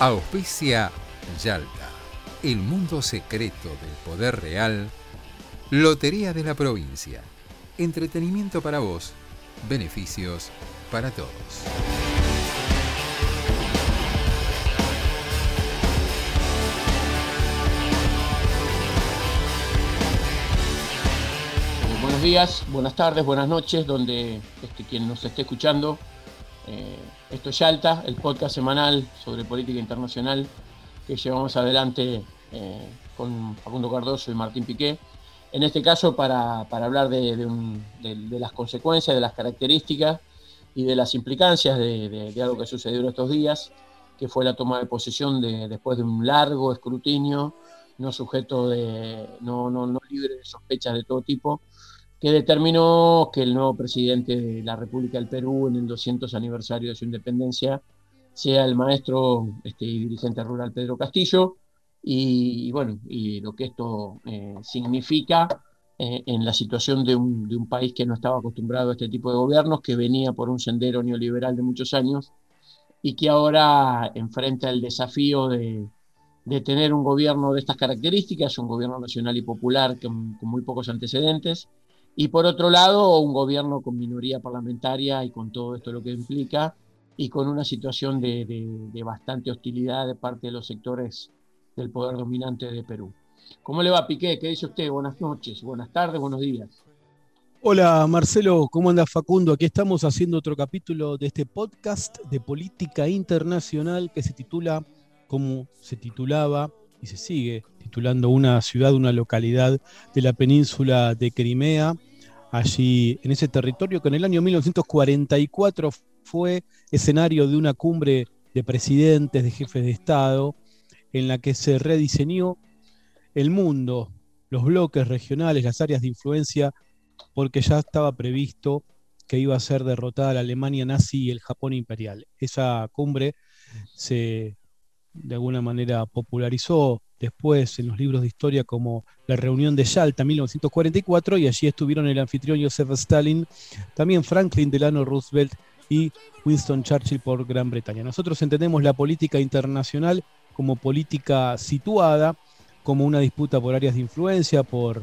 Auspicia Yalta, el mundo secreto del poder real. Lotería de la provincia. Entretenimiento para vos, beneficios para todos. Buenos días, buenas tardes, buenas noches, donde este, quien nos esté escuchando. Eh, esto es Yalta, el podcast semanal sobre política internacional que llevamos adelante eh, con Facundo Cardoso y Martín Piqué. En este caso, para, para hablar de, de un- de- de las consecuencias, de las características y de las implicancias de, algo que sucedió estos días, que fue la toma de posesión de, después de un largo escrutinio, no sujeto de, no, no, no libre de sospechas de todo tipo, que determinó que el nuevo presidente de la República del Perú en el 200 aniversario de su independencia sea el maestro este, y dirigente rural Pedro Castillo, y, y bueno, y lo que esto eh, significa eh, en la situación de un, de un país que no estaba acostumbrado a este tipo de gobiernos, que venía por un sendero neoliberal de muchos años y que ahora enfrenta el desafío de, de tener un gobierno de estas características, un gobierno nacional y popular con, con muy pocos antecedentes, y por otro lado, un gobierno con minoría parlamentaria y con todo esto lo que implica, y con una situación de, de- bastante hostilidad de parte de los sectores del poder dominante de Perú. ¿Cómo le va, Piqué? ¿Qué dice usted? Buenas noches, buenas tardes, buenos días. Hola Marcelo, ¿cómo anda Facundo? Aquí estamos haciendo otro capítulo de este podcast de política internacional que se titula como se titulaba y se sigue titulando una ciudad, una localidad de la península de Crimea, allí en ese territorio que en el año 1944 fue escenario de una cumbre de presidentes, de jefes de Estado, en la que se rediseñó el mundo, los bloques regionales, las áreas de influencia porque ya estaba previsto que iba a ser derrotada la Alemania nazi y el Japón imperial. Esa cumbre se de alguna manera popularizó después en los libros de historia como la reunión de Yalta 1944 y allí estuvieron el anfitrión Joseph Stalin, también Franklin Delano Roosevelt y Winston Churchill por Gran Bretaña. Nosotros entendemos la política internacional como política situada, como una disputa por áreas de influencia, por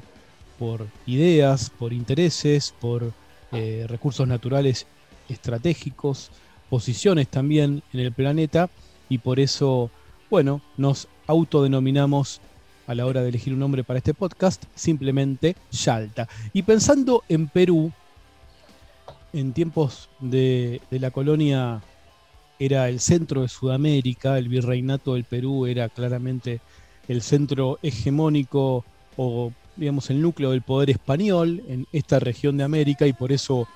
por ideas, por intereses, por eh, recursos naturales estratégicos, posiciones también en el planeta y por eso, bueno, nos autodenominamos a la hora de elegir un nombre para este podcast simplemente Yalta. Y pensando en Perú, en tiempos de, de la colonia era el centro de Sudamérica, el virreinato del Perú era claramente el centro hegemónico o digamos el núcleo del poder español en esta región de América y por eso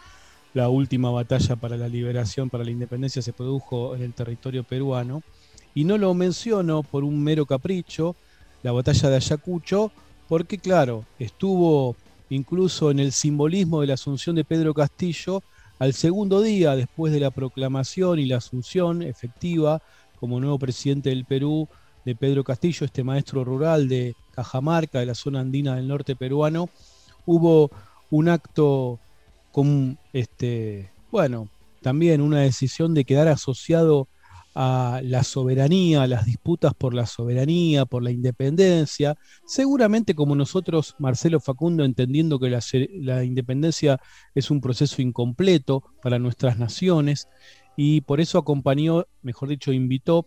la última batalla para la liberación, para la independencia se produjo en el territorio peruano. Y no lo menciono por un mero capricho, la batalla de Ayacucho, porque claro, estuvo incluso en el simbolismo de la asunción de Pedro Castillo al segundo día después de la proclamación y la asunción efectiva como nuevo presidente del Perú de Pedro Castillo, este maestro rural de Cajamarca, de la zona andina del norte peruano, hubo un acto con, este, bueno, también una decisión de quedar asociado a la soberanía, a las disputas por la soberanía, por la independencia, seguramente como nosotros, Marcelo Facundo, entendiendo que la, la independencia es un proceso incompleto para nuestras naciones, y por eso acompañó, mejor dicho, invitó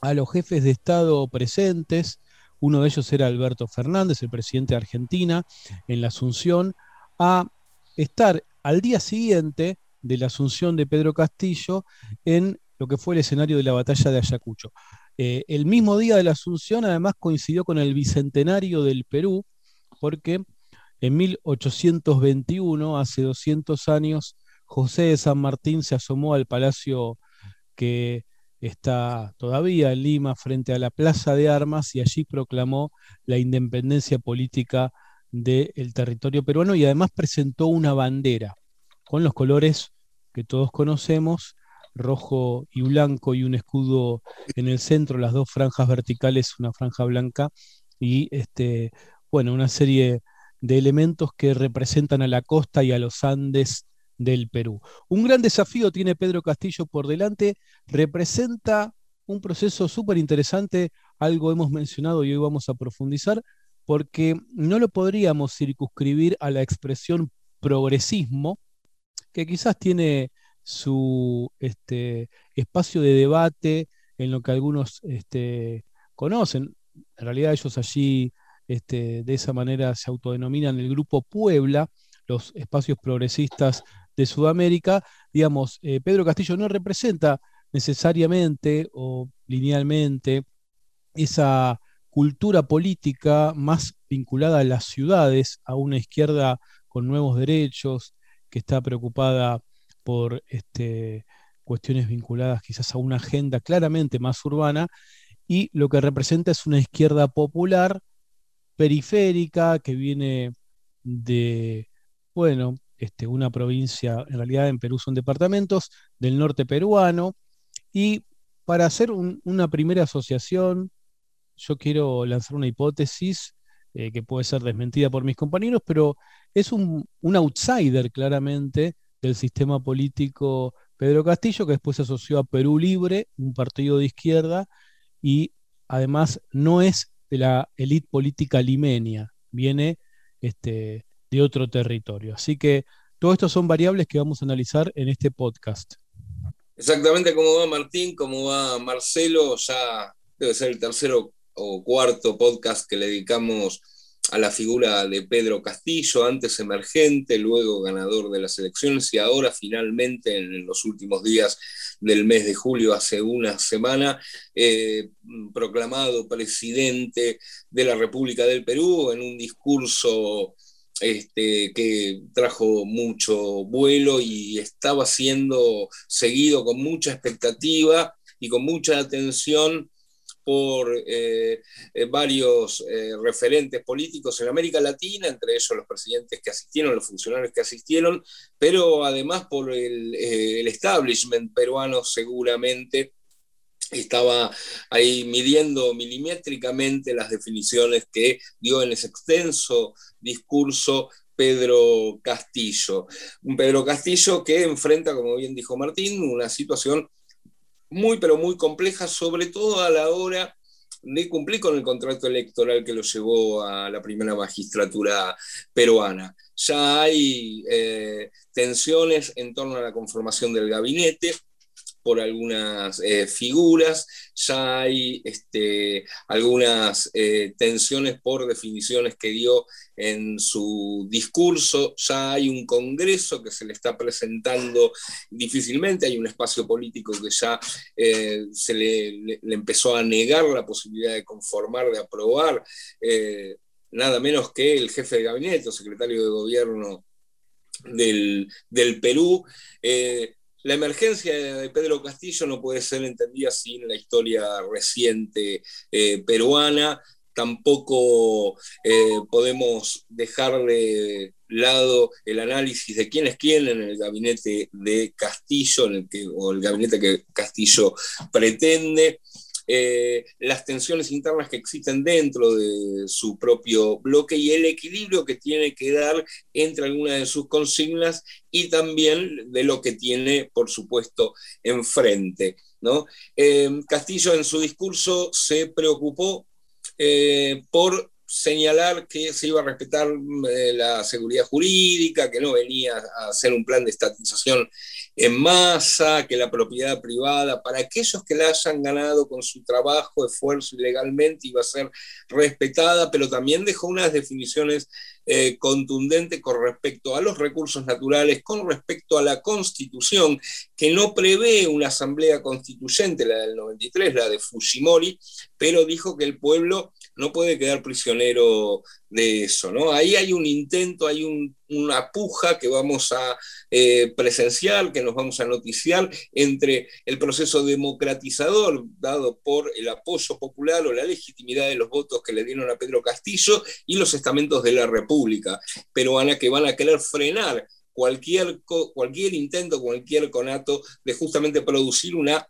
a los jefes de Estado presentes, uno de ellos era Alberto Fernández, el presidente de Argentina, en la Asunción, a estar al día siguiente de la Asunción de Pedro Castillo en lo que fue el escenario de la batalla de Ayacucho. Eh, el mismo día de la Asunción además coincidió con el bicentenario del Perú, porque en 1821, hace 200 años, José de San Martín se asomó al Palacio que está todavía en Lima frente a la Plaza de Armas y allí proclamó la independencia política del territorio peruano y además presentó una bandera con los colores que todos conocemos, rojo y blanco y un escudo en el centro, las dos franjas verticales, una franja blanca y este, bueno, una serie de elementos que representan a la costa y a los Andes del Perú. Un gran desafío tiene Pedro Castillo por delante, representa un proceso súper interesante, algo hemos mencionado y hoy vamos a profundizar, porque no lo podríamos circunscribir a la expresión progresismo, que quizás tiene su este, espacio de debate en lo que algunos este, conocen. En realidad ellos allí este, de esa manera se autodenominan el Grupo Puebla, los espacios progresistas de Sudamérica. Digamos, eh, Pedro Castillo no representa necesariamente o linealmente esa cultura política más vinculada a las ciudades, a una izquierda con nuevos derechos, que está preocupada por este, cuestiones vinculadas quizás a una agenda claramente más urbana, y lo que representa es una izquierda popular, periférica, que viene de, bueno, este, una provincia, en realidad en Perú son departamentos, del norte peruano, y para hacer una primera asociación, yo quiero lanzar una hipótesis eh, que puede ser desmentida por mis compañeros, pero es un, outsider claramente del sistema político Pedro Castillo, que después se asoció a Perú Libre, un partido de izquierda, y además no es de la élite política limenia, viene este, de otro territorio. Así que todo esto son variables que vamos a analizar en este podcast. Exactamente como va Martín, como va Marcelo, ya debe ser el tercero o cuarto podcast que le dedicamos a la figura de Pedro Castillo, antes emergente, luego ganador de las elecciones y ahora finalmente en los últimos días del mes de julio, hace una semana, eh, proclamado presidente de la República del Perú en un discurso este, que trajo mucho vuelo y estaba siendo seguido con mucha expectativa y con mucha atención por eh, eh, varios eh, referentes políticos en América Latina, entre ellos los presidentes que asistieron, los funcionarios que asistieron, pero además por el, establishment peruano seguramente estaba ahí midiendo milimétricamente las definiciones que dio en ese extenso discurso Pedro Castillo. Un Pedro Castillo que enfrenta, como bien dijo Martín, una situación muy, pero muy compleja, sobre todo a la hora de cumplir con el contrato electoral que lo llevó a la primera magistratura peruana. Ya hay eh, tensiones en torno a la conformación del gabinete, por algunas eh, figuras, ya hay este, algunas eh, tensiones por definiciones que dio en su discurso, ya hay un Congreso que se le está presentando difícilmente, hay un espacio político que ya eh, se le, empezó a negar la posibilidad de conformar, de aprobar, nada menos que el jefe de gabinete o secretario de gobierno del, Perú. La emergencia de Pedro Castillo no puede ser entendida sin la historia reciente eh, peruana. Tampoco eh, podemos dejar de lado el análisis de quién es quién en el gabinete de Castillo, en el que, o el gabinete que Castillo pretende. Eh, las tensiones internas que existen dentro de su propio bloque y el equilibrio que tiene que dar entre algunas de sus consignas y también de lo que tiene, por supuesto, enfrente. ¿no? Eh, Castillo en su discurso se preocupó eh, por señalar que se iba a respetar la seguridad jurídica, que no venía a hacer un plan de estatización en masa, que la propiedad privada, para aquellos que la hayan ganado con su trabajo, esfuerzo y legalmente, iba a ser respetada, pero también dejó unas definiciones eh, contundentes con respecto a los recursos naturales, con respecto a la constitución, que no prevé una asamblea constituyente, la del 93, la de Fujimori, pero dijo que el pueblo no puede quedar prisionero de eso. ¿no? Ahí hay un intento, hay una puja que vamos a eh, presenciar, que nos vamos a noticiar entre el proceso democratizador dado por el apoyo popular o la legitimidad de los votos que le dieron a Pedro Castillo y los estamentos de la República peruana que van a querer frenar cualquier, cualquier intento, cualquier conato de justamente producir una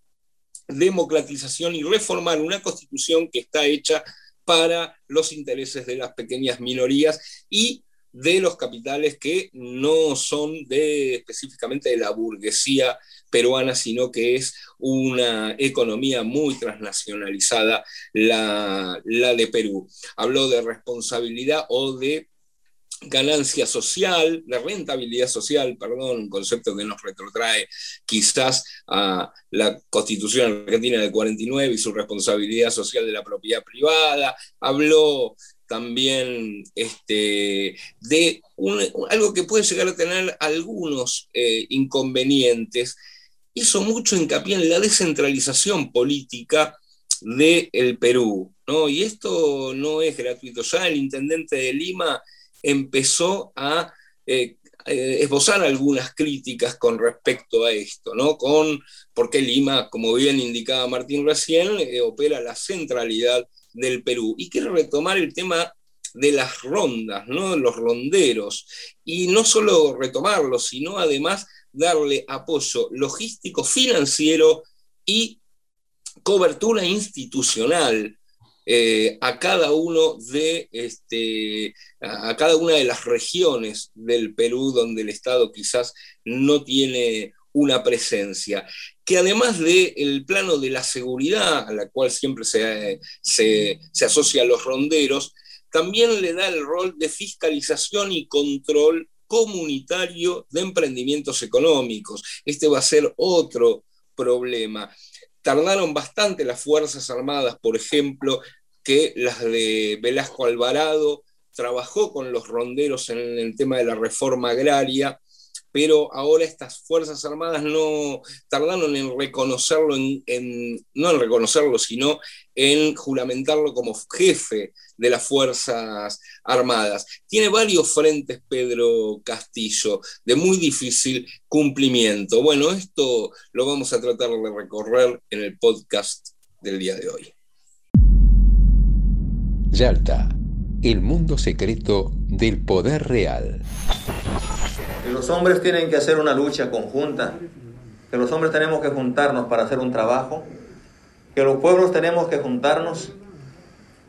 democratización y reformar una constitución que está hecha para los intereses de las pequeñas minorías y de los capitales que no son de específicamente de la burguesía peruana, sino que es una economía muy transnacionalizada la, la de Perú. Habló de responsabilidad o de ganancia social, de rentabilidad social, perdón, un concepto que nos retrotrae quizás a la Constitución Argentina del 49 y su responsabilidad social de la propiedad privada, habló también este, de algo que puede llegar a tener algunos eh, inconvenientes, hizo mucho hincapié en la descentralización política del Perú, ¿no? Y esto no es gratuito. Ya el intendente de Lima empezó a eh, eh, esbozar algunas críticas con respecto a esto, ¿no? Con porque Lima, como bien indicaba Martín recién, eh, opera la centralidad del Perú. Y quiere retomar el tema de las rondas, ¿no? Los ronderos. Y no solo retomarlos, sino además darle apoyo logístico, financiero y cobertura institucional eh, a cada uno de este, a cada una de las regiones del Perú donde el Estado quizás no tiene una presencia, que además del plano de la seguridad, a la cual siempre se, se, se asocia a los ronderos, también le da el rol de fiscalización y control comunitario de emprendimientos económicos. Este va a ser otro problema. Tardaron bastante las Fuerzas Armadas, por ejemplo, que las de Velasco Alvarado, trabajó con los ronderos en el tema de la reforma agraria, pero ahora estas Fuerzas Armadas no tardaron en reconocerlo, no en reconocerlo, sino en juramentarlo como jefe de las Fuerzas Armadas. Tiene varios frentes Pedro Castillo, de muy difícil cumplimiento. Bueno, esto lo vamos a tratar de recorrer en el podcast del día de hoy. Yalta, el mundo secreto del poder real. Que los hombres tienen que hacer una lucha conjunta, que los hombres tenemos que juntarnos para hacer un trabajo, que los pueblos tenemos que juntarnos.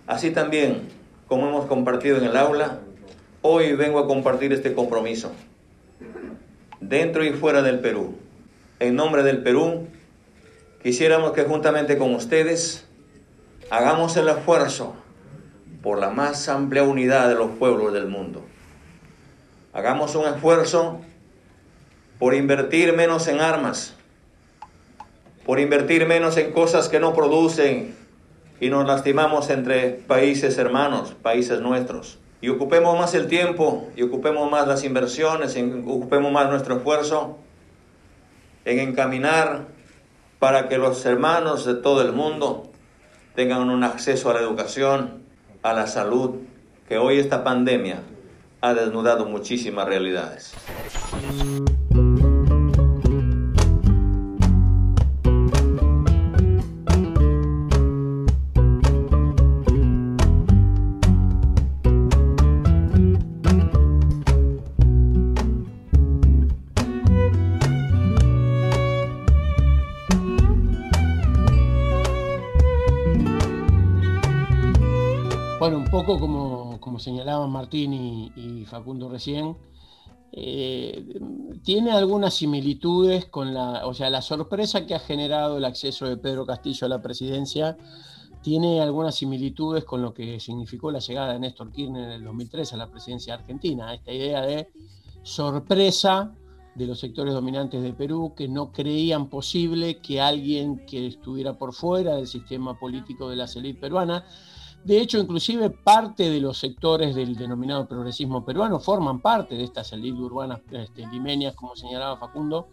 Así también, como hemos compartido en el aula, hoy vengo a compartir este compromiso, dentro y fuera del Perú. En nombre del Perú, quisiéramos que juntamente con ustedes hagamos el esfuerzo por la más amplia unidad de los pueblos del mundo. Hagamos un esfuerzo por invertir menos en armas, por invertir menos en cosas que no producen y nos lastimamos entre países hermanos, países nuestros. Y ocupemos más el tiempo y ocupemos más las inversiones, y ocupemos más nuestro esfuerzo en encaminar para que los hermanos de todo el mundo tengan un acceso a la educación, a la salud, que hoy esta pandemia ha desnudado muchísimas realidades. Señalaban Martín y, Facundo recién, eh, tiene algunas similitudes con la, o sea, la sorpresa que ha generado el acceso de Pedro Castillo a la presidencia tiene algunas similitudes con lo que significó la llegada de Néstor Kirchner en el 2003 a la presidencia argentina. Esta idea de sorpresa de los sectores dominantes de Perú que no creían posible que alguien que estuviera por fuera del sistema político de la élite peruana de hecho, inclusive parte de los sectores del denominado progresismo peruano forman parte de estas élites urbanas este, limeñas, como señalaba Facundo,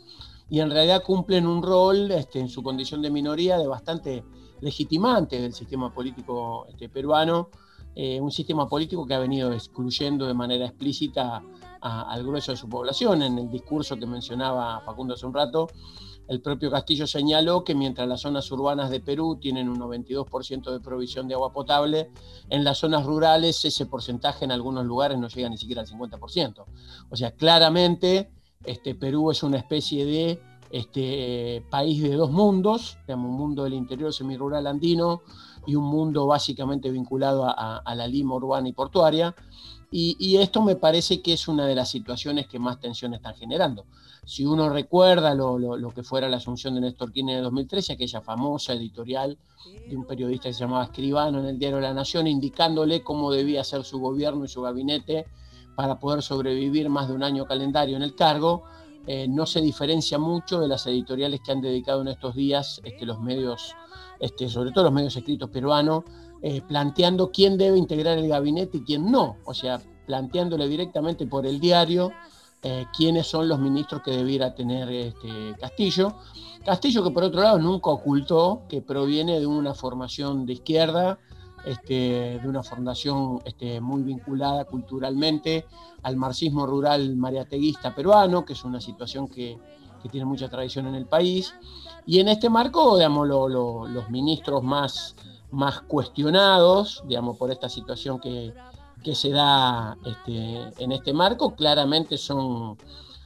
y en realidad cumplen un rol este, en su condición de minoría de bastante legitimante del sistema político este, peruano, eh, un sistema político que ha venido excluyendo de manera explícita al grueso de su población. En el discurso que mencionaba Facundo hace un rato, el propio Castillo señaló que mientras las zonas urbanas de Perú tienen un 92% de provisión de agua potable, en las zonas rurales ese porcentaje en algunos lugares no llega ni siquiera al 50%. O sea, claramente este, Perú es una especie de este, país de dos mundos, digamos, un mundo del interior semirural andino y un mundo básicamente vinculado a la Lima urbana y portuaria. Y, esto me parece que es una de las situaciones que más tensión están generando. Si uno recuerda lo, que fuera la asunción de Néstor Kirchner en 2013, aquella famosa editorial de un periodista que se llamaba Escribano en el diario La Nación, indicándole cómo debía ser su gobierno y su gabinete para poder sobrevivir más de un año calendario en el cargo, eh, no se diferencia mucho de las editoriales que han dedicado en estos días este, los medios, este, sobre todo los medios escritos peruanos, eh, planteando quién debe integrar el gabinete y quién no, o sea, planteándole directamente por el diario eh, quiénes son los ministros que debiera tener este Castillo. Castillo que por otro lado nunca ocultó que proviene de una formación de izquierda, este, de una fundación este, muy vinculada culturalmente al marxismo rural mariateguista peruano, que es una situación que, tiene mucha tradición en el país. Y en este marco, digamos, los ministros más más cuestionados, digamos, por esta situación que, se da este, en este marco, claramente son,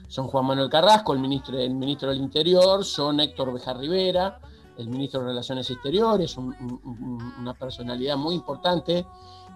son Juan Manuel Carrasco, el ministro, el ministro del Interior, son Héctor Bejar Rivera, el ministro de Relaciones Exteriores, una personalidad muy importante,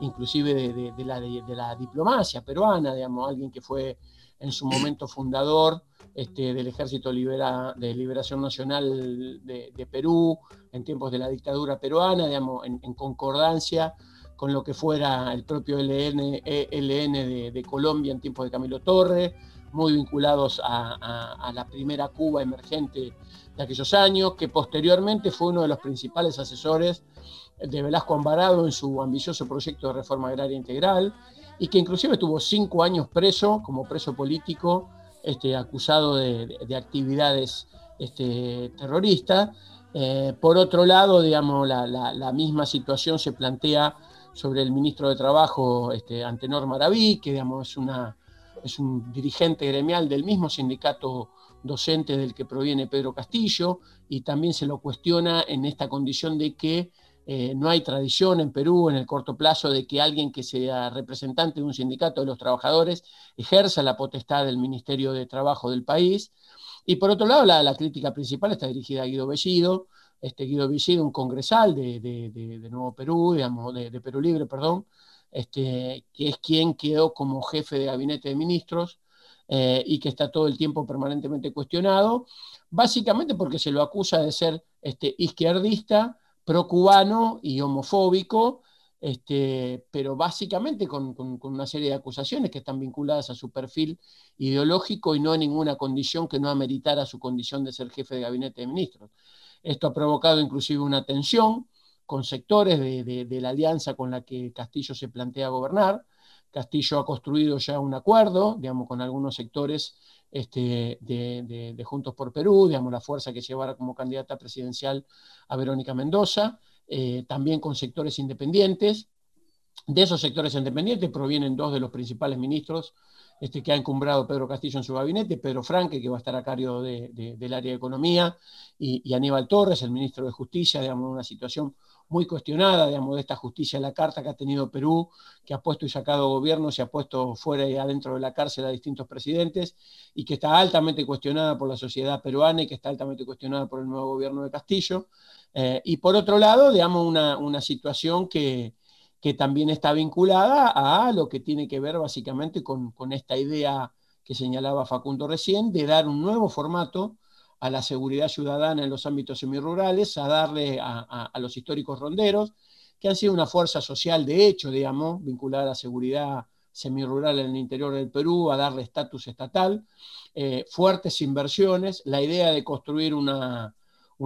inclusive de, la, de, la, diplomacia peruana, digamos, alguien que fue en su momento fundador este, del Ejército Libera, de Liberación Nacional de, Perú en tiempos de la dictadura peruana, digamos, en, concordancia con lo que fuera el propio LN, ELN de, Colombia en tiempos de Camilo Torres, muy vinculados a, la primera Cuba emergente de aquellos años, que posteriormente fue uno de los principales asesores de Velasco Ambarado en su ambicioso proyecto de reforma agraria integral, y que inclusive estuvo cinco años preso como preso político este, acusado de, actividades este, terroristas. Eh, por otro lado, digamos, la, misma situación se plantea sobre el ministro de Trabajo, este, Antenor Maraví, que digamos, es, una, es un dirigente gremial del mismo sindicato docente del que proviene Pedro Castillo, y también se lo cuestiona en esta condición de que eh, no hay tradición en Perú en el corto plazo de que alguien que sea representante de un sindicato de los trabajadores ejerza la potestad del Ministerio de Trabajo del país. Y por otro lado, la, crítica principal está dirigida a Guido Bellido, este Guido Bellido, un congresal de, Nuevo Perú, digamos, de, Perú Libre, perdón, este, que es quien quedó como jefe de gabinete de ministros eh, y que está todo el tiempo permanentemente cuestionado, básicamente porque se lo acusa de ser este, izquierdista, pro-cubano y homofóbico, este, pero básicamente con, una serie de acusaciones que están vinculadas a su perfil ideológico y no a ninguna condición que no ameritara su condición de ser jefe de gabinete de ministros. Esto ha provocado inclusive una tensión con sectores de, la alianza con la que Castillo se plantea gobernar. Castillo ha construido ya un acuerdo, digamos, con algunos sectores este, de, Juntos por Perú, digamos, la fuerza que llevara como candidata presidencial a Verónica Mendoza, eh, también con sectores independientes. De esos sectores independientes provienen dos de los principales ministros este, que ha encumbrado Pedro Castillo en su gabinete, Pedro Franque, que va a estar a cargo del área de economía, y, y, Aníbal Torres, el ministro de Justicia, digamos, una situación muy cuestionada, digamos, de esta justicia de la carta que ha tenido Perú, que ha puesto y sacado gobiernos, se ha puesto fuera y adentro de la cárcel a distintos presidentes, y que está altamente cuestionada por la sociedad peruana y que está altamente cuestionada por el nuevo gobierno de Castillo. Eh, y por otro lado, digamos, una, situación que, también está vinculada a lo que tiene que ver básicamente con, con esta idea que señalaba Facundo recién, de dar un nuevo formato a la seguridad ciudadana en los ámbitos semirurales, a darle a, los históricos ronderos, que han sido una fuerza social de hecho, digamos, vinculada a la seguridad semirural en el interior del Perú, a darle estatus estatal, eh, fuertes inversiones, la idea de construir una,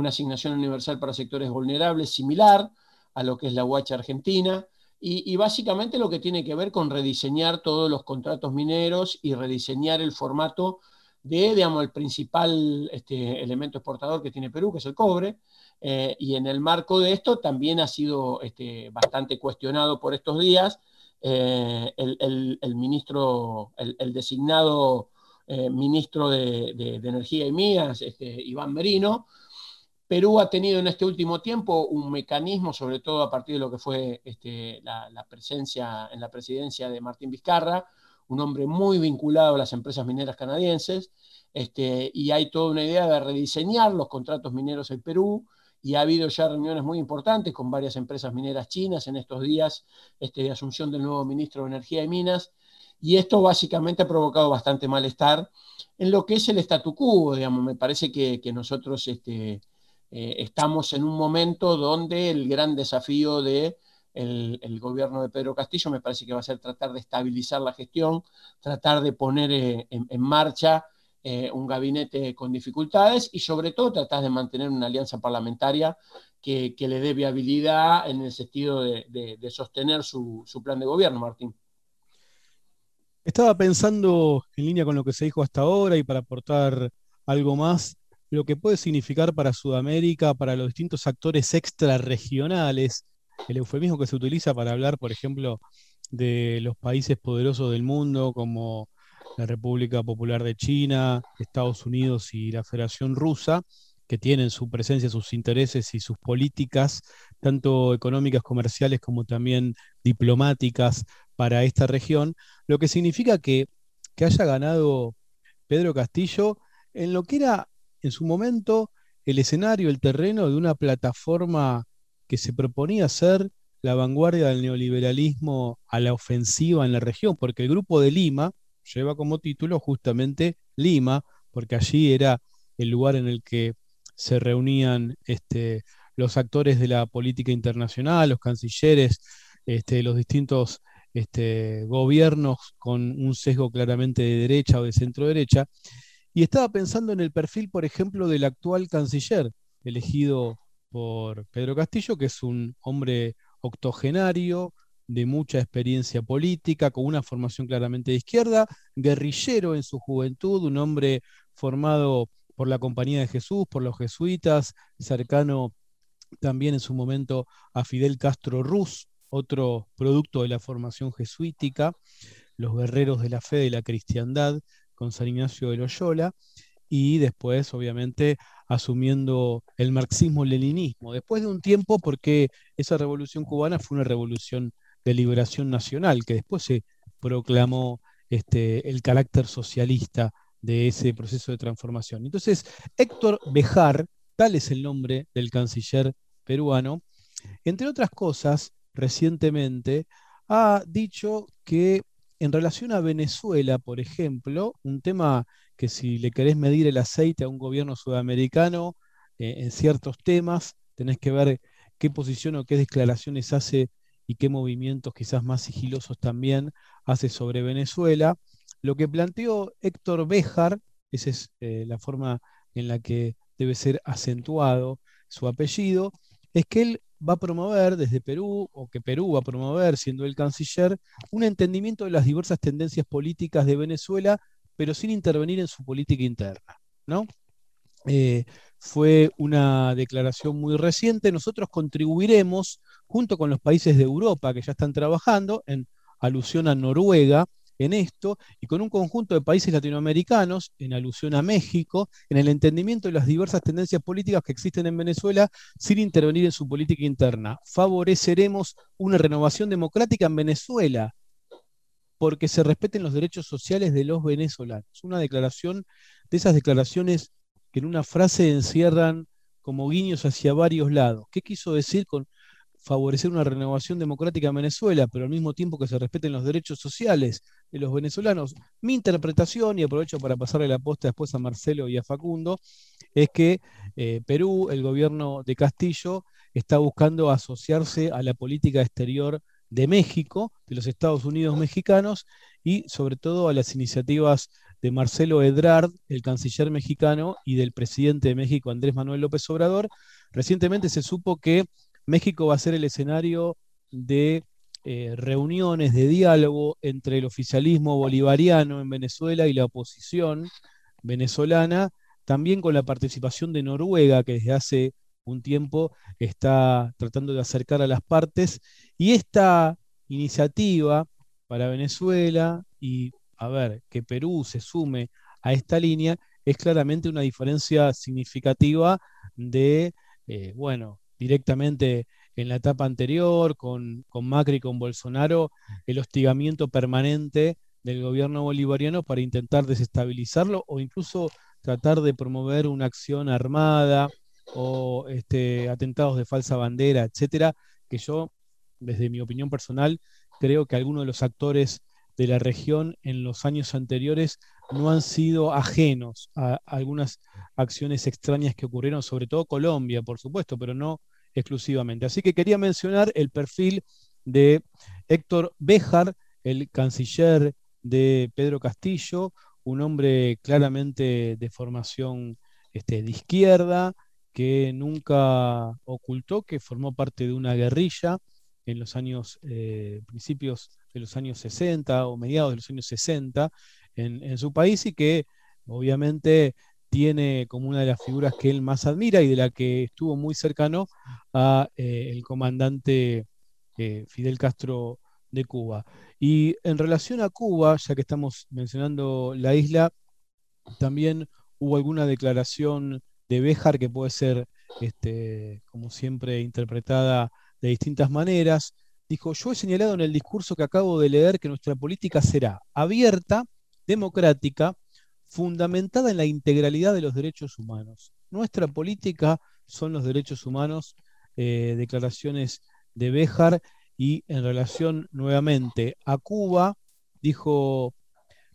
asignación universal para sectores vulnerables similar a lo que es la Huacha Argentina, y, básicamente lo que tiene que ver con rediseñar todos los contratos mineros y rediseñar el formato de, digamos, el principal este, elemento exportador que tiene Perú, que es el cobre, eh, y en el marco de esto también ha sido este, bastante cuestionado por estos días eh, el, ministro, el, designado eh, ministro de, Energía y Mías, este, Iván Merino. Perú ha tenido en este último tiempo un mecanismo, sobre todo a partir de lo que fue este, la, presencia en la presidencia de Martín Vizcarra, un hombre muy vinculado a las empresas mineras canadienses, este, y hay toda una idea de rediseñar los contratos mineros en Perú, y ha habido ya reuniones muy importantes con varias empresas mineras chinas en estos días este, de asunción del nuevo ministro de Energía y Minas, y esto básicamente ha provocado bastante malestar en lo que es el statu quo, digamos, me parece que, nosotros este, eh, estamos en un momento donde el gran desafío de el, gobierno de Pedro Castillo me parece que va a ser tratar de estabilizar la gestión, tratar de poner eh, en, marcha eh, un gabinete con dificultades y sobre todo tratar de mantener una alianza parlamentaria que, le dé viabilidad en el sentido de, sostener su, plan de gobierno, Martín. Estaba pensando en línea con lo que se dijo hasta ahora y para aportar algo más, lo que puede significar para Sudamérica, para los distintos actores extrarregionales el eufemismo que se utiliza para hablar, por ejemplo, de los países poderosos del mundo como la República Popular de China, Estados Unidos y la Federación Rusa, que tienen su presencia, sus intereses y sus políticas, tanto económicas, comerciales como también diplomáticas para esta región, lo que significa que, que haya ganado Pedro Castillo en lo que era en su momento el escenario, el terreno de una plataforma que se proponía ser la vanguardia del neoliberalismo a la ofensiva en la región, porque el grupo de Lima lleva como título justamente Lima, porque allí era el lugar en el que se reunían este, los actores de la política internacional, los cancilleres, este, los distintos este, gobiernos con un sesgo claramente de derecha o de centro derecha. Y estaba pensando en el perfil, por ejemplo, del actual canciller elegido por Pedro Castillo, que es un hombre octogenario, de mucha experiencia política, con una formación claramente de izquierda, guerrillero en su juventud, un hombre formado por la Compañía de Jesús, por los jesuitas, cercano también en su momento a Fidel Castro Ruz, otro producto de la formación jesuítica, los guerreros de la fe de la cristiandad con San Ignacio de Loyola, y después, obviamente, asumiendo el marxismo-leninismo. Después de un tiempo, porque esa revolución cubana fue una revolución de liberación nacional, que después se proclamó este, el carácter socialista de ese proceso de transformación. Entonces, Héctor Bejar, tal es el nombre del canciller peruano, entre otras cosas, recientemente ha dicho que en relación a Venezuela, por ejemplo, un tema que si le querés medir el aceite a un gobierno sudamericano eh, en ciertos temas, tenés que ver qué posición o qué declaraciones hace y qué movimientos quizás más sigilosos también hace sobre Venezuela. Lo que planteó Héctor Béjar, esa es eh, la forma en la que debe ser acentuado su apellido, es que él va a promover desde Perú, o que Perú va a promover, siendo el canciller, un entendimiento de las diversas tendencias políticas de Venezuela pero sin intervenir en su política interna. ¿no? Eh, fue una declaración muy reciente. Nosotros contribuiremos, junto con los países de Europa que ya están trabajando, en alusión a Noruega, en esto, y con un conjunto de países latinoamericanos, en alusión a México, en el entendimiento de las diversas tendencias políticas que existen en Venezuela, sin intervenir en su política interna. Favoreceremos una renovación democrática en Venezuela, porque se respeten los derechos sociales de los venezolanos. Una declaración de esas declaraciones que en una frase encierran como guiños hacia varios lados. ¿Qué quiso decir con favorecer una renovación democrática en Venezuela, pero al mismo tiempo que se respeten los derechos sociales de los venezolanos? Mi interpretación, y aprovecho para pasarle la posta después a Marcelo y a Facundo, es que eh, Perú, el gobierno de Castillo, está buscando asociarse a la política exterior de México, de los Estados Unidos mexicanos y sobre todo a las iniciativas de Marcelo Ebrard, el canciller mexicano, y del presidente de México, Andrés Manuel López Obrador. Recientemente se supo que México va a ser el escenario de eh, reuniones de diálogo entre el oficialismo bolivariano en Venezuela y la oposición venezolana, también con la participación de Noruega, que desde hace un tiempo está tratando de acercar a las partes, y esta iniciativa para Venezuela y, a ver, que Perú se sume a esta línea, es claramente una diferencia significativa de, eh, bueno, directamente en la etapa anterior, con, con Macri y con Bolsonaro, el hostigamiento permanente del gobierno bolivariano para intentar desestabilizarlo o incluso tratar de promover una acción armada o este, atentados de falsa bandera, etcétera, que yo, desde mi opinión personal, creo que algunos de los actores de la región en los años anteriores no han sido ajenos a algunas acciones extrañas que ocurrieron, sobre todo Colombia, por supuesto, pero no exclusivamente. Así que quería mencionar el perfil de Héctor Béjar, el canciller de Pedro Castillo, un hombre claramente de formación este, de izquierda, que nunca ocultó que formó parte de una guerrilla en los años, eh, principios de los años 60 o mediados de los años 60 en, su país y que obviamente tiene como una de las figuras que él más admira y de la que estuvo muy cercano a eh, el comandante eh, Fidel Castro de Cuba. Y en relación a Cuba, ya que estamos mencionando la isla, también hubo alguna declaración de Béjar que puede ser, este, como siempre, interpretada de distintas maneras. Dijo, yo he señalado en el discurso que acabo de leer que nuestra política será abierta, democrática, fundamentada en la integralidad de los derechos humanos. Nuestra política son los derechos humanos, eh, declaraciones de Béjar, y en relación nuevamente a Cuba, dijo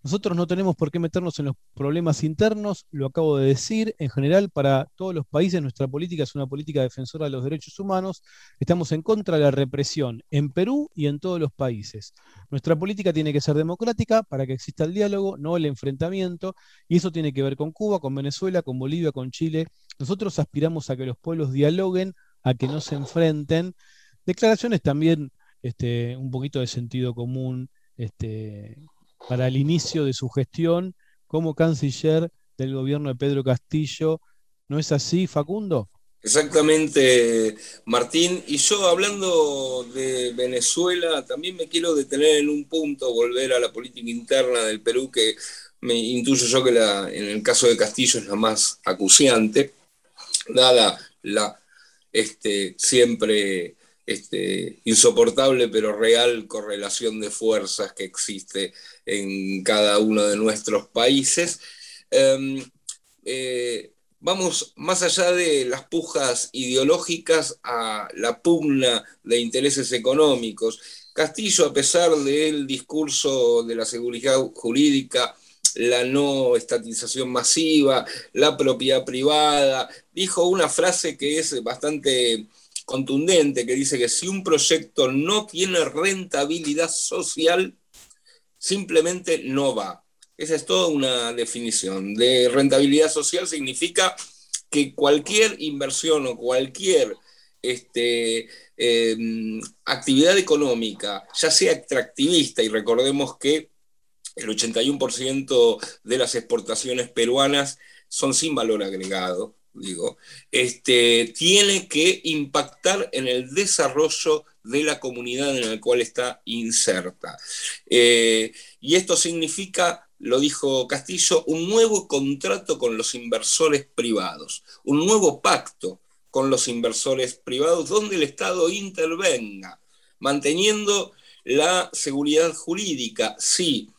nosotros no tenemos por qué meternos en los problemas internos, lo acabo de decir, en general para todos los países nuestra política es una política defensora de los derechos humanos, estamos en contra de la represión en Perú y en todos los países. Nuestra política tiene que ser democrática para que exista el diálogo, no el enfrentamiento, y eso tiene que ver con Cuba, con Venezuela, con Bolivia, con Chile. Nosotros aspiramos a que los pueblos dialoguen, a que no se enfrenten. Declaraciones también este, un poquito de sentido común, este, para el inicio de su gestión como canciller del gobierno de Pedro Castillo. ¿No es así, Facundo? Exactamente, Martín. Y yo hablando de Venezuela, también me quiero detener en un punto, volver a la política interna del Perú, que me intuyo yo que la, en el caso de Castillo es la más acuciante, dada la este, siempre este, insoportable pero real correlación de fuerzas que existe en cada uno de nuestros países. Em, eh, vamos más allá de las pujas ideológicas a la pugna de intereses económicos. Castillo, a pesar del discurso de la seguridad jurídica, la no estatización masiva, la propiedad privada, dijo una frase que es bastante contundente que dice que si un proyecto no tiene rentabilidad social, simplemente no va. Esa es toda una definición. De rentabilidad social significa que cualquier inversión o cualquier este, em, actividad económica, ya sea extractivista, y recordemos que el 81% de las exportaciones peruanas son sin valor agregado, digo, este, tiene que impactar en el desarrollo de la comunidad en la cual está inserta. Eh, y esto significa, lo dijo Castillo, un nuevo contrato con los inversores privados, un nuevo pacto con los inversores privados donde el Estado intervenga, manteniendo la seguridad jurídica, sí,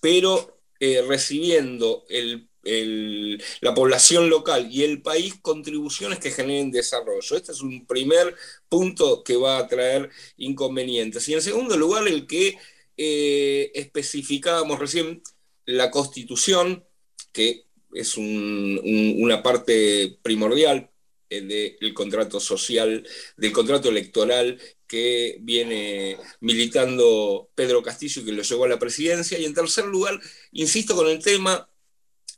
pero eh, recibiendo el la población local y el país contribuciones que generen desarrollo. Este es un primer punto que va a traer inconvenientes. Y en segundo lugar, el que eh, especificábamos recién, la constitución, que es una parte primordial eh, del contrato social, del contrato electoral que viene militando Pedro Castillo y que lo llevó a la presidencia. Y en tercer lugar, insisto con el tema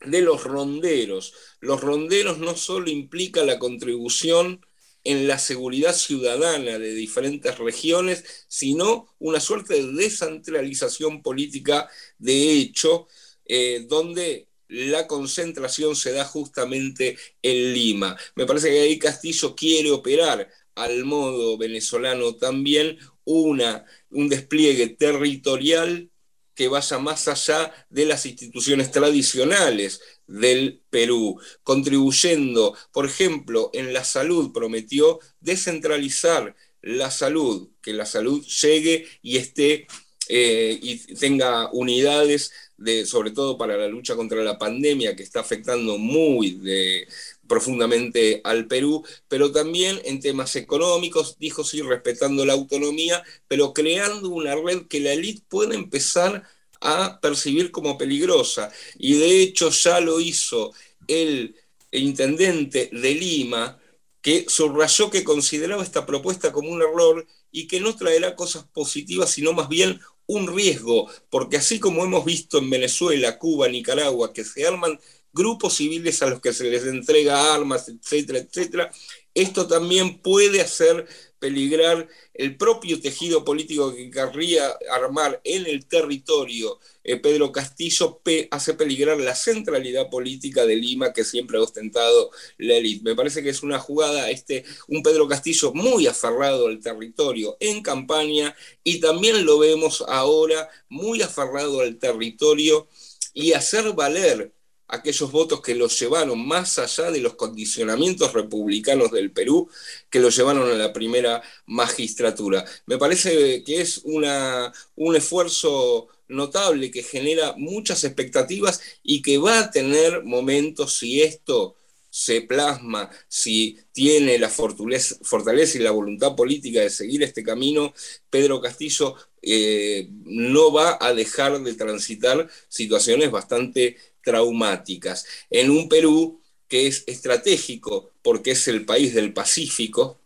de los ronderos. Los ronderos no solo implica la contribución en la seguridad ciudadana de diferentes regiones, sino una suerte de descentralización política de hecho, eh, donde la concentración se da justamente en Lima. Me parece que ahí Castillo quiere operar al modo venezolano también una, un despliegue territorial que vaya más allá de las instituciones tradicionales del Perú, contribuyendo, por ejemplo, en la salud, prometió descentralizar la salud, que la salud llegue y esté eh, y tenga unidades, de, sobre todo para la lucha contra la pandemia que está afectando muy de, profundamente al Perú, pero también en temas económicos, dijo sí, respetando la autonomía, pero creando una red que la élite pueda empezar a percibir como peligrosa. Y de hecho ya lo hizo el intendente de Lima, que subrayó que consideraba esta propuesta como un error y que no traerá cosas positivas, sino más bien un riesgo, porque así como hemos visto en Venezuela, Cuba, Nicaragua, que se arman grupos civiles a los que se les entrega armas, etcétera, etcétera, esto también puede hacer peligrar el propio tejido político que querría armar en el territorio eh, Pedro Castillo, hace peligrar la centralidad política de Lima que siempre ha ostentado la élite. Me parece que es una jugada, este, un Pedro Castillo muy aferrado al territorio en campaña y también lo vemos ahora muy aferrado al territorio y hacer valer aquellos votos que los llevaron más allá de los condicionamientos republicanos del Perú, que los llevaron a la primera magistratura. Me parece que es una, un esfuerzo notable que genera muchas expectativas y que va a tener momentos si esto se plasma, si tiene la fortaleza y la voluntad política de seguir este camino, Pedro Castillo eh, no va a dejar de transitar situaciones bastante traumáticas. En un Perú que es estratégico porque es el país del Pacífico,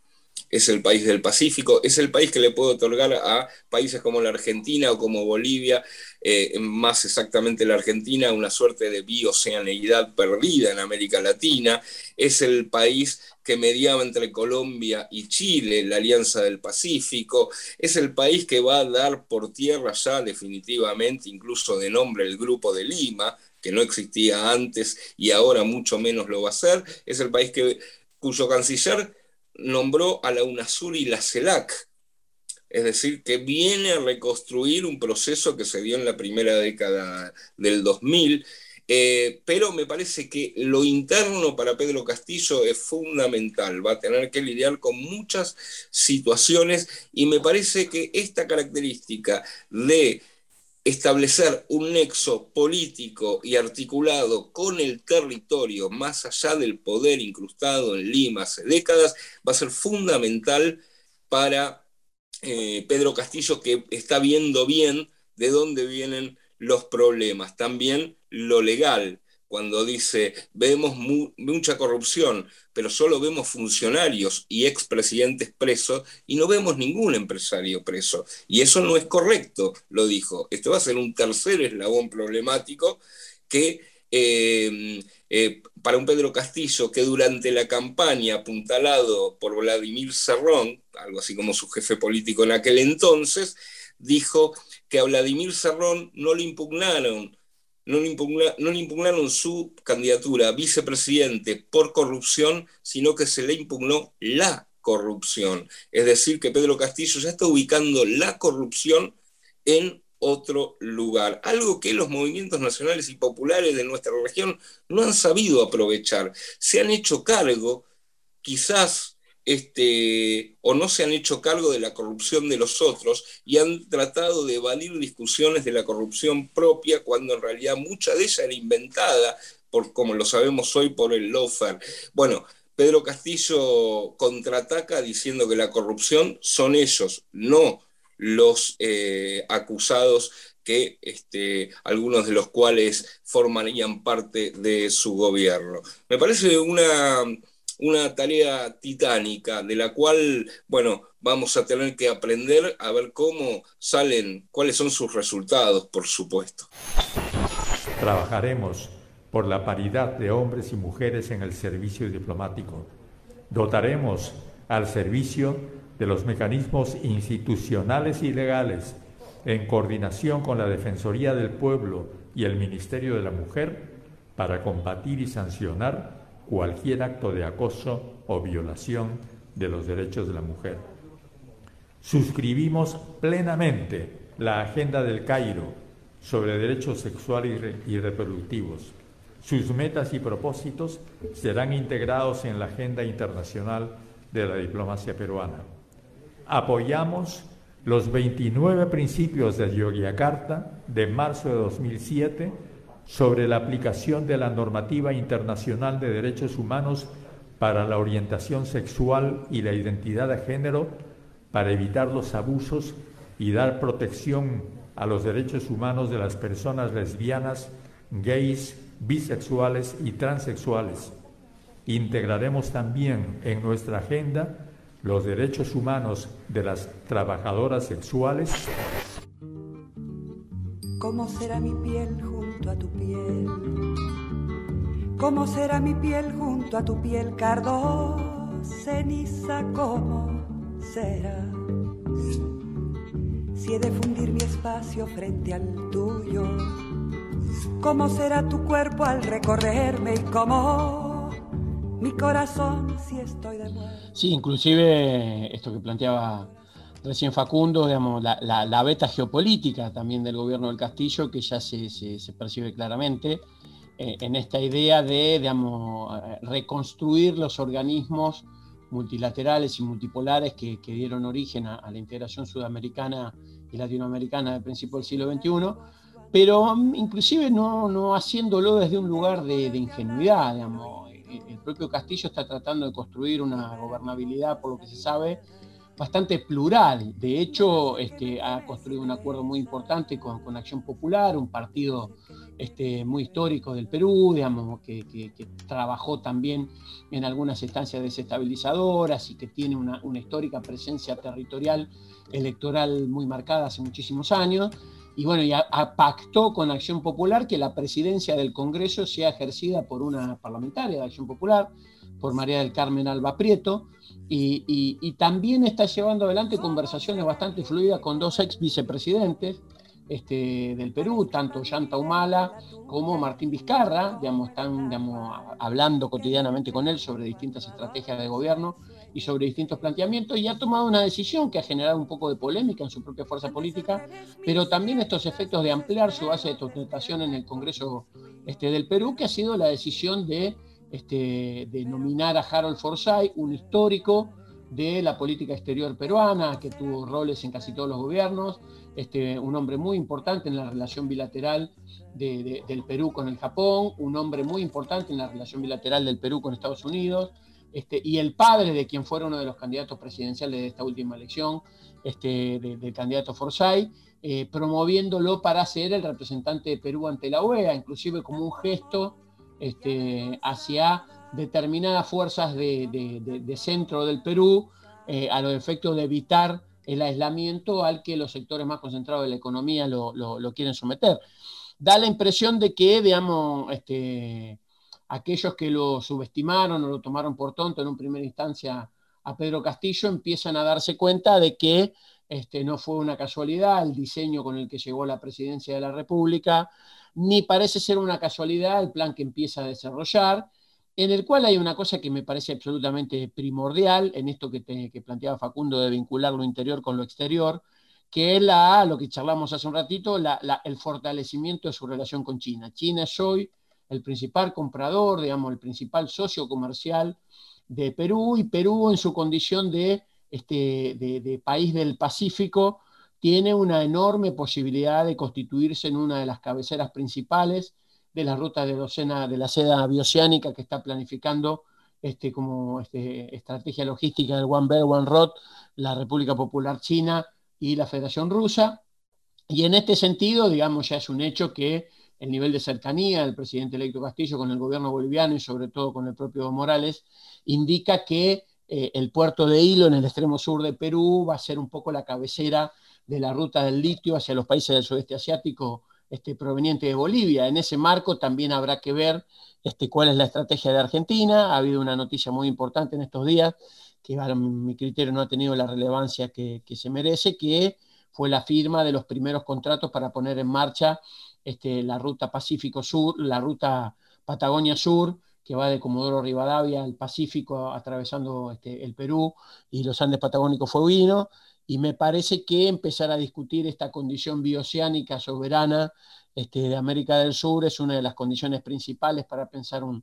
es el país del Pacífico, es el país que le puede otorgar a países como la Argentina o como Bolivia, eh, más exactamente la Argentina, una suerte de bioceaneidad perdida en América Latina, es el país que mediaba entre Colombia y Chile, la Alianza del Pacífico, es el país que va a dar por tierra ya definitivamente, incluso de nombre, el Grupo de Lima, que no existía antes y ahora mucho menos lo va a hacer. Es el país que, cuyo canciller nombró a la UNASUR y la CELAC, es decir, que viene a reconstruir un proceso que se dio en la primera década del 2000. Eh, pero me parece que lo interno para Pedro Castillo es fundamental, va a tener que lidiar con muchas situaciones y me parece que esta característica de establecer un nexo político y articulado con el territorio, más allá del poder incrustado en Lima hace décadas, va a ser fundamental para eh, Pedro Castillo, que está viendo bien de dónde vienen los problemas, también lo legal cuando dice, vemos mucha corrupción, pero solo vemos funcionarios y expresidentes presos y no vemos ningún empresario preso. Y eso no es correcto, lo dijo. Esto va a ser un tercer eslabón problemático que eh, eh, para un Pedro Castillo que durante la campaña apuntalado por Vladimir Serrón, algo así como su jefe político en aquel entonces, dijo que a Vladimir Serrón no le impugnaron no le, impugnaron su candidatura a vicepresidente por corrupción, sino que se le impugnó la corrupción. Es decir, que Pedro Castillo ya está ubicando la corrupción en otro lugar, algo que los movimientos nacionales y populares de nuestra región no han sabido aprovechar. Se han hecho cargo, quizás este, o no se han hecho cargo de la corrupción de los otros y han tratado de evadir discusiones de la corrupción propia cuando en realidad mucha de ella era inventada, por, como lo sabemos hoy, por el lawfare. Bueno, Pedro Castillo contraataca diciendo que la corrupción son ellos, no los eh, acusados que este, algunos de los cuales formarían parte de su gobierno. Me parece una una tarea titánica de la cual, bueno, vamos a tener que aprender a ver cómo salen, cuáles son sus resultados, por supuesto. Trabajaremos por la paridad de hombres y mujeres en el servicio diplomático. Dotaremos al servicio de los mecanismos institucionales y legales, en coordinación con la Defensoría del Pueblo y el Ministerio de la Mujer, para combatir y sancionar cualquier acto de acoso o violación de los derechos de la mujer. Suscribimos plenamente la Agenda del Cairo sobre derechos sexuales y reproductivos. Sus metas y propósitos serán integrados en la Agenda Internacional de la Diplomacia Peruana. Apoyamos los 29 principios de Yogyakarta de marzo de 2007 sobre la aplicación de la normativa internacional de derechos humanos para la orientación sexual y la identidad de género para evitar los abusos y dar protección a los derechos humanos de las personas lesbianas, gays, bisexuales y transexuales. Integraremos también en nuestra agenda los derechos humanos de las trabajadoras sexuales. ¿Cómo será mi piel junto a tu piel? ¿Cómo será mi piel junto a tu piel, cardo? Ceniza, ¿cómo será? Si he de fundir mi espacio frente al tuyo, ¿cómo será tu cuerpo al recorrerme y cómo mi corazón si estoy de Sí, inclusive esto que planteaba recién Facundo, digamos, la, beta geopolítica también del gobierno del Castillo, que ya se, percibe claramente eh, en esta idea de digamos, eh, reconstruir los organismos multilaterales y multipolares que, dieron origen a, la integración sudamericana y latinoamericana del principio del siglo XXI, pero mm, inclusive no, no haciéndolo desde un lugar de, de ingenuidad, digamos. El propio Castillo está tratando de construir una gobernabilidad, por lo que se sabe, bastante plural. De hecho, este, ha construido un acuerdo muy importante con, Acción Popular, un partido este, muy histórico del Perú, digamos, que, trabajó también en algunas instancias desestabilizadoras y que tiene una, una histórica presencia territorial electoral muy marcada hace muchísimos años y bueno, ya pactó con Acción Popular que la presidencia del Congreso sea ejercida por una parlamentaria de Acción Popular, por María del Carmen Alba Prieto, y, también está llevando adelante conversaciones bastante fluidas con dos ex vicepresidentes este, del Perú, tanto Yanta Humala como Martín Vizcarra, están hablando cotidianamente con él sobre distintas estrategias de gobierno y sobre distintos planteamientos y ha tomado una decisión que ha generado un poco de polémica en su propia fuerza política, pero también estos efectos de ampliar su base de sustentación en el Congreso este, del Perú, que ha sido la decisión de, este, de nominar a Harold Forsyth, un histórico de la política exterior peruana, que tuvo roles en casi todos los gobiernos, este, un hombre muy importante en la relación bilateral del Perú con el Japón, un hombre muy importante en la relación bilateral del Perú con Estados Unidos, este, y el padre de quien fuera uno de los candidatos presidenciales de esta última elección, este, del candidato Forsyth, eh, promoviéndolo para ser el representante de Perú ante la OEA, inclusive como un gesto este, hacia determinadas fuerzas de, centro del Perú, eh, a los efectos de evitar el aislamiento al que los sectores más concentrados de la economía lo, lo quieren someter. Da la impresión de que, digamos, este, aquellos que lo subestimaron o lo tomaron por tonto en una primera instancia a Pedro Castillo empiezan a darse cuenta de que este, no fue una casualidad el diseño con el que llegó a la presidencia de la República, ni parece ser una casualidad el plan que empieza a desarrollar, en el cual hay una cosa que me parece absolutamente primordial en esto que, planteaba Facundo de vincular lo interior con lo exterior, que es la, lo que charlamos hace un ratito, el fortalecimiento de su relación con China. China es hoy el principal comprador, digamos, el principal socio comercial de Perú y Perú en su condición de, este, de, país del Pacífico tiene una enorme posibilidad de constituirse en una de las cabeceras principales de la ruta de docena de la seda bioceánica que está planificando este, como este, estrategia logística del One Belt, One Road, la República Popular China y la Federación Rusa. Y en este sentido, digamos, ya es un hecho que el nivel de cercanía del presidente electo Castillo con el gobierno boliviano y sobre todo con el propio Morales, indica que eh, el puerto de Hilo en el extremo sur de Perú va a ser un poco la cabecera de la ruta del litio hacia los países del sudeste asiático este, proveniente de Bolivia. En ese marco también habrá que ver este, cuál es la estrategia de Argentina. Ha habido una noticia muy importante en estos días que a mi criterio no ha tenido la relevancia que, que se merece, que fue la firma de los primeros contratos para poner en marcha este, la ruta Pacífico Sur, la ruta Patagonia Sur, que va de Comodoro Rivadavia al Pacífico, atravesando este, el Perú y los Andes Patagónicos Fueguinos, y me parece que empezar a discutir esta condición bioceánica soberana este, de América del Sur es una de las condiciones principales para pensar un,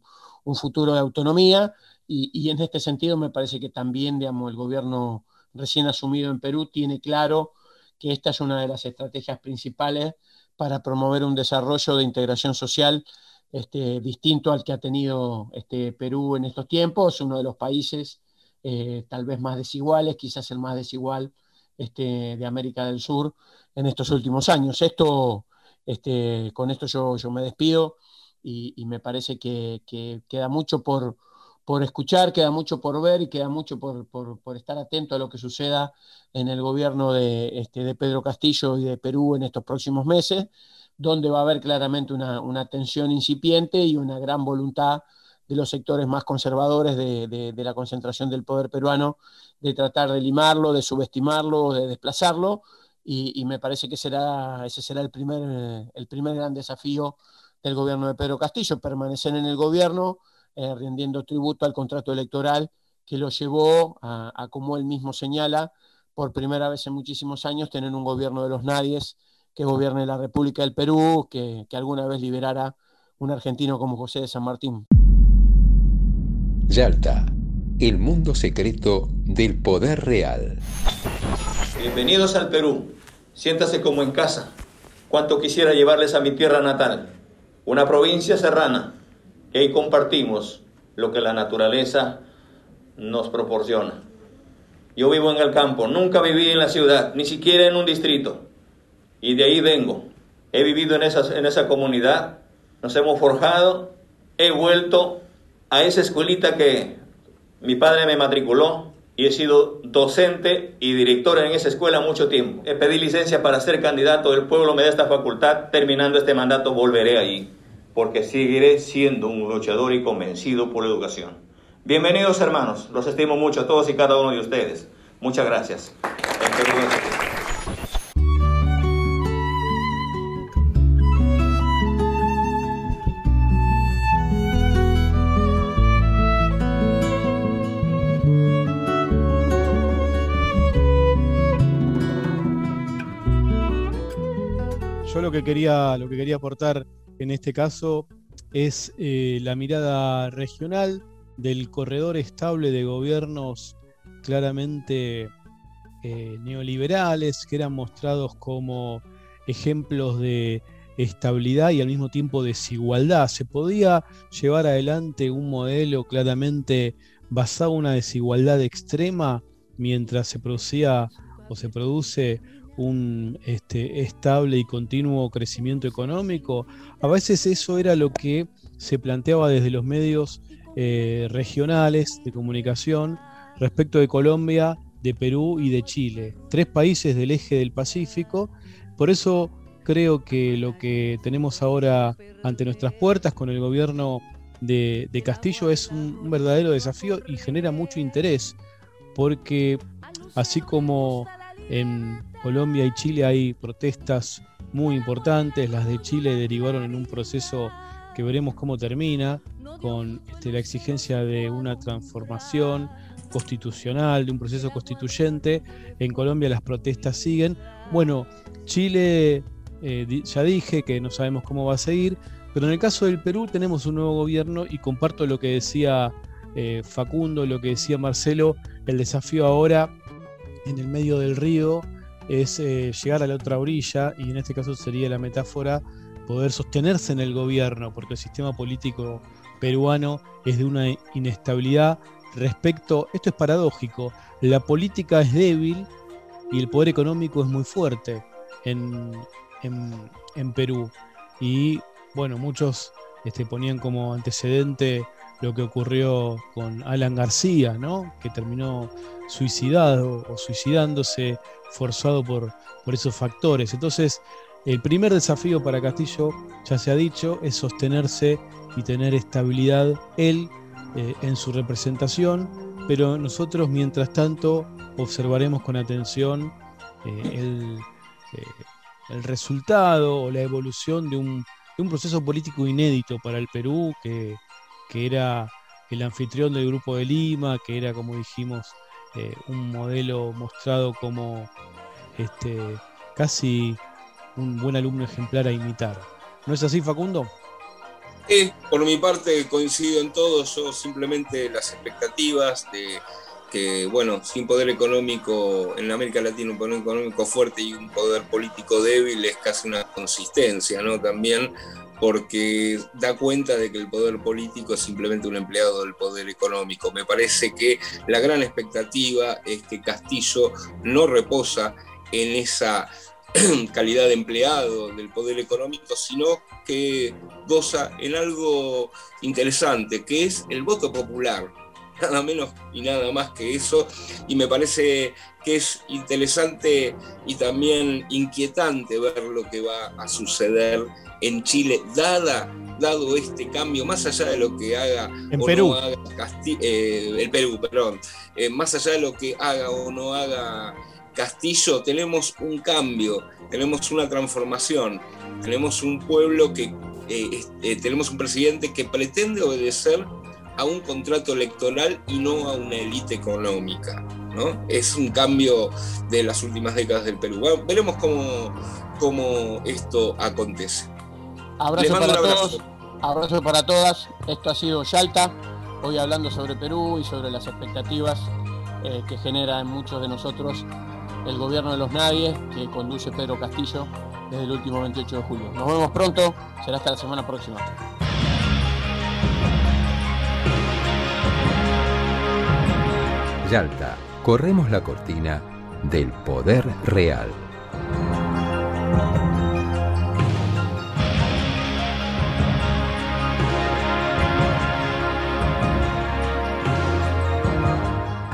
futuro de autonomía, y, en este sentido me parece que también digamos, el gobierno recién asumido en Perú tiene claro que esta es una de las estrategias principales para promover un desarrollo de integración social este, distinto al que ha tenido este, Perú en estos tiempos, uno de los países eh, tal vez más desiguales, quizás el más desigual este, de América del Sur en estos últimos años. Esto, este, con esto yo, yo me despido y, me parece que, queda mucho por, por, escuchar, queda mucho por ver y queda mucho por, por, estar atento a lo que suceda en el gobierno de, este, de Pedro Castillo y de Perú en estos próximos meses donde va a haber claramente una, tensión incipiente y una gran voluntad de los sectores más conservadores de, la concentración del poder peruano de tratar de limarlo, de subestimarlo, de desplazarlo, y, me parece que será, ese será el primer, el primer gran desafío del gobierno de Pedro Castillo, permanecer en el gobierno, eh, rindiendo tributo al contrato electoral que lo llevó a, como él mismo señala, por primera vez en muchísimos años, tener un gobierno de los nadies que gobierne la República del Perú, que, alguna vez liberara un argentino como José de San Martín. Yalta, el mundo secreto del poder real. Bienvenidos al Perú. Siéntase como en casa. Cuánto quisiera llevarles a mi tierra natal, una provincia serrana, que ahí compartimos lo que la naturaleza nos proporciona. Yo vivo en el campo, nunca viví en la ciudad, ni siquiera en un distrito y de ahí vengo. He vivido en esa, en esa comunidad, nos hemos forjado, he vuelto a esa escuelita que mi padre me matriculó y he sido docente y director en esa escuela mucho tiempo. He pedido licencia para ser candidato, el pueblo me da esta facultad, terminando este mandato volveré allí, porque seguiré siendo un luchador y convencido por la educación. Bienvenidos hermanos, los estimo mucho a todos y cada uno de ustedes. Muchas gracias. Quería, lo que quería aportar en este caso es eh, la mirada regional del corredor estable de gobiernos claramente eh, neoliberales que eran mostrados como ejemplos de estabilidad y al mismo tiempo desigualdad. Se podía llevar adelante un modelo claramente basado en una desigualdad extrema mientras se producía o se produce un este, estable y continuo crecimiento económico. A veces eso era lo que se planteaba desde los medios eh, regionales de comunicación respecto de Colombia, de Perú y de Chile, tres países del eje del Pacífico. Por eso creo que lo que tenemos ahora ante nuestras puertas con el gobierno de, Castillo es un verdadero desafío y genera mucho interés, porque así como en Colombia y Chile hay protestas muy importantes, las de Chile derivaron en un proceso que veremos cómo termina, con este, la exigencia de una transformación constitucional, de un proceso constituyente. En Colombia las protestas siguen. Bueno, Chile, eh, ya dije que no sabemos cómo va a seguir, pero en el caso del Perú tenemos un nuevo gobierno y comparto lo que decía eh, Facundo, lo que decía Marcelo, el desafío ahora en el medio del río es eh, llegar a la otra orilla y en este caso sería la metáfora poder sostenerse en el gobierno, porque el sistema político peruano es de una inestabilidad respecto, esto es paradójico, la política es débil y el poder económico es muy fuerte en, en, Perú. Y bueno, muchos este, ponían como antecedente lo que ocurrió con Alan García, ¿no? que terminó suicidado o suicidándose forzado por, por esos factores. Entonces, el primer desafío para Castillo, ya se ha dicho, es sostenerse y tener estabilidad él eh, en su representación, pero nosotros, mientras tanto, observaremos con atención eh, el, eh, el, resultado o la evolución de un un proceso político inédito para el Perú, que, era el anfitrión del Grupo de Lima, que era, como dijimos, eh, un modelo mostrado como este, casi un buen alumno ejemplar a imitar. ¿No es así, Facundo? Eh, por mi parte coincido en todo, yo simplemente las expectativas de que, bueno, sin poder económico en América Latina, un poder económico fuerte y un poder político débil es casi una consistencia, ¿no? También porque da cuenta de que el poder político es simplemente un empleado del poder económico. Me parece que la gran expectativa es que Castillo no reposa en esa calidad de empleado del poder económico, sino que goza en algo interesante, que es el voto popular, nada menos y nada más que eso, y me parece que es interesante y también inquietante ver lo que va a suceder en Chile, dada, dado este cambio, más allá de lo que haga en Perú. haga eh, el Perú, perdón, eh, más allá de lo que haga o no haga Castillo, tenemos un cambio, tenemos una transformación, tenemos un pueblo que, eh, tenemos un presidente que pretende obedecer a un contrato electoral y no a una élite económica. ¿no? Es un cambio de las últimas décadas del Perú. veremos cómo, cómo esto acontece. Abrazo para todos, abrazo para todas. Esto ha sido Yalta, hoy hablando sobre Perú y sobre las expectativas eh, que genera en muchos de nosotros el gobierno de los nadies que conduce Pedro Castillo desde el último 28 de julio. Nos vemos pronto, será hasta la semana próxima. Yalta, corremos la cortina del poder real.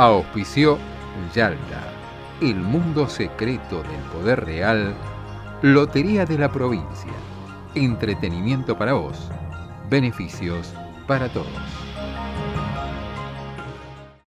Auspició Yalta, el mundo secreto del poder real, Lotería de la provincia, entretenimiento para vos, beneficios para todos.